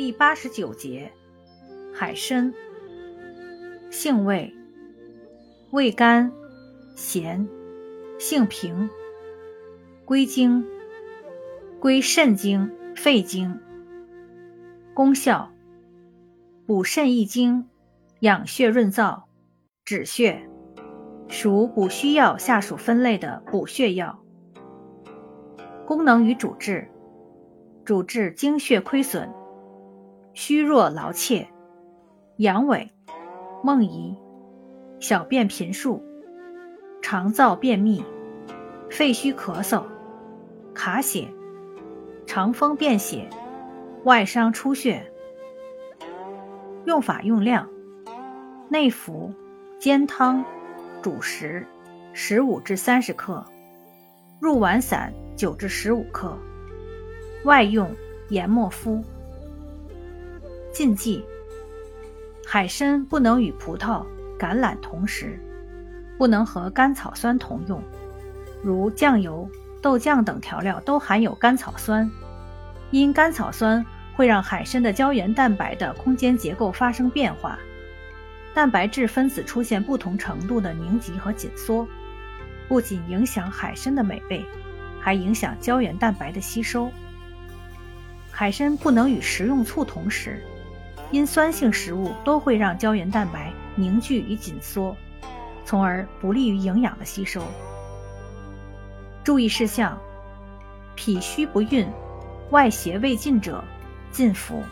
第八十九节，海参，性味，味甘，咸，性平，归经，归肾经、肺经。功效，补肾益精，养血润燥，止血，属补虚药下属分类的补血药。功能与主治，主治精血亏损。虚弱劳怯、阳痿、梦遗、小便频数、肠燥便秘、肺虚咳嗽、卡血、肠风便血、外伤出血。用法用量：内服，煎汤，煮食，十五至三十克；入丸散，九至十五克；外用，研末敷。禁忌：海参不能与葡萄、橄榄同食，不能和甘草酸同用，如酱油、豆酱等调料都含有甘草酸，因甘草酸会让海参的胶原蛋白的空间结构发生变化，蛋白质分子出现不同程度的凝集和紧缩，不仅影响海参的美味，还影响胶原蛋白的吸收。海参不能与食用醋同食。因酸性食物都会让胶原蛋白凝聚与紧缩，从而不利于营养的吸收。注意事项：脾虚不孕、外邪未尽者禁服。